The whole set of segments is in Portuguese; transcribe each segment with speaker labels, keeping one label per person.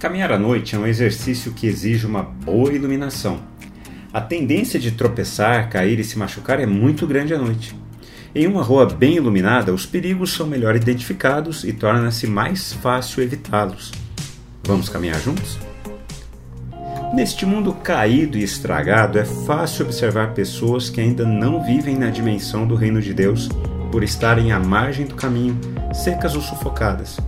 Speaker 1: Caminhar à noite é um exercício que exige uma boa iluminação. A tendência de tropeçar, cair e se machucar é muito grande à noite. Em uma rua bem iluminada, os perigos são melhor identificados e torna-se mais fácil evitá-los. Vamos caminhar juntos? Neste mundo caído e estragado, é fácil observar pessoas que ainda não vivem na dimensão do reino de Deus por estarem à margem do caminho, secas ou sufocadas.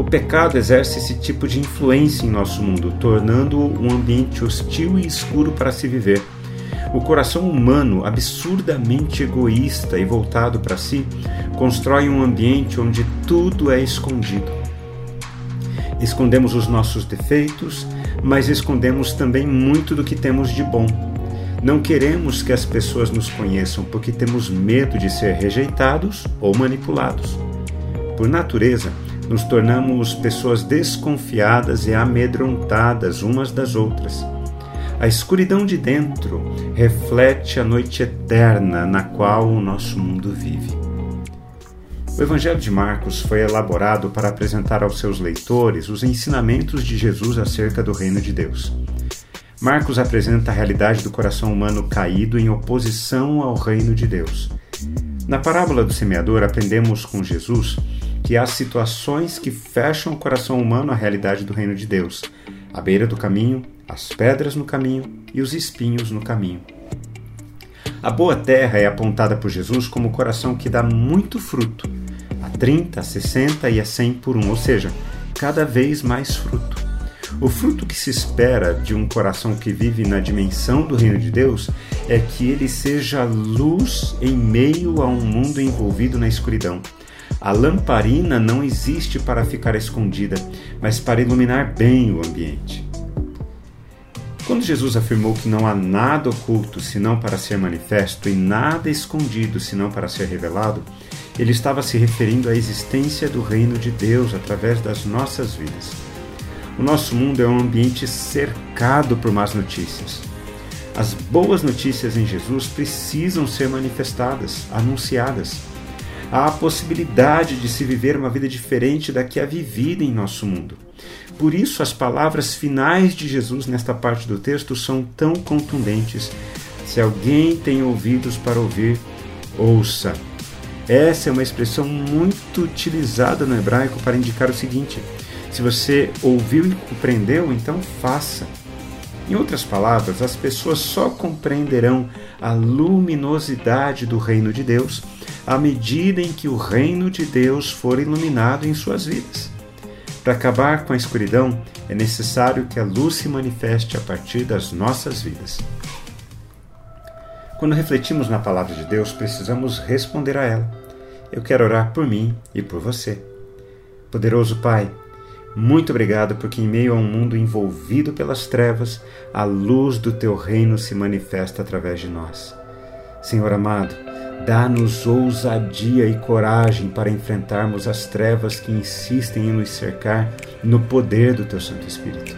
Speaker 1: O pecado exerce esse tipo de influência em nosso mundo, tornando-o um ambiente hostil e escuro para se viver. O coração humano, absurdamente egoísta e voltado para si, constrói um ambiente onde tudo é escondido. Escondemos os nossos defeitos, mas escondemos também muito do que temos de bom. Não queremos que as pessoas nos conheçam porque temos medo de ser rejeitados ou manipulados. Por natureza, nos tornamos pessoas desconfiadas e amedrontadas umas das outras. A escuridão de dentro reflete a noite eterna na qual o nosso mundo vive. O Evangelho de Marcos foi elaborado para apresentar aos seus leitores os ensinamentos de Jesus acerca do reino de Deus. Marcos apresenta a realidade do coração humano caído em oposição ao reino de Deus. Na parábola do semeador, aprendemos com Jesus que há situações que fecham o coração humano à realidade do reino de Deus, à beira do caminho, as pedras no caminho e os espinhos no caminho. A boa terra é apontada por Jesus como o coração que dá muito fruto, a 30, a 60 e a 100 por um, ou seja, cada vez mais fruto. O fruto que se espera de um coração que vive na dimensão do reino de Deus é que ele seja luz em meio a um mundo envolvido na escuridão. A lamparina não existe para ficar escondida, mas para iluminar bem o ambiente. Quando Jesus afirmou que não há nada oculto senão para ser manifesto e nada escondido senão para ser revelado, ele estava se referindo à existência do reino de Deus através das nossas vidas. O nosso mundo é um ambiente cercado por más notícias. As boas notícias em Jesus precisam ser manifestadas, anunciadas há a possibilidade de se viver uma vida diferente da que é vivida em nosso mundo. Por isso, as palavras finais de Jesus nesta parte do texto são tão contundentes. Se alguém tem ouvidos para ouvir, ouça. Essa é uma expressão muito utilizada no hebraico para indicar o seguinte: se você ouviu e compreendeu, então faça. Em outras palavras, as pessoas só compreenderão a luminosidade do reino de Deus à medida em que o reino de Deus for iluminado em suas vidas. Para acabar com a escuridão, é necessário que a luz se manifeste a partir das nossas vidas. Quando refletimos na palavra de Deus, precisamos responder a ela. Eu quero orar por mim e por você. Poderoso Pai, muito obrigado porque, em meio a um mundo envolvido pelas trevas, a luz do teu reino se manifesta através de nós. Senhor amado, Dá-nos ousadia e coragem para enfrentarmos as trevas que insistem em nos cercar no poder do Teu Santo Espírito.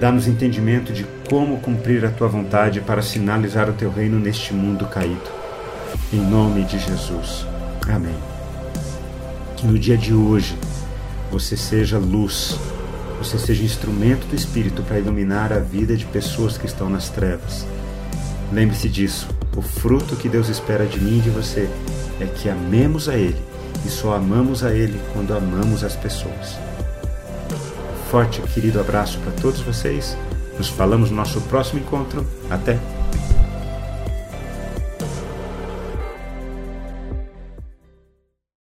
Speaker 1: Dá-nos entendimento de como cumprir a Tua vontade para sinalizar o Teu reino neste mundo caído. Em nome de Jesus. Amém. Que no dia de hoje você seja luz, você seja instrumento do Espírito para iluminar a vida de pessoas que estão nas trevas. Lembre-se disso o fruto que Deus espera de mim e de você é que amemos a Ele e só amamos a Ele quando amamos as pessoas. Forte querido abraço para todos vocês. Nos falamos no nosso próximo encontro. Até!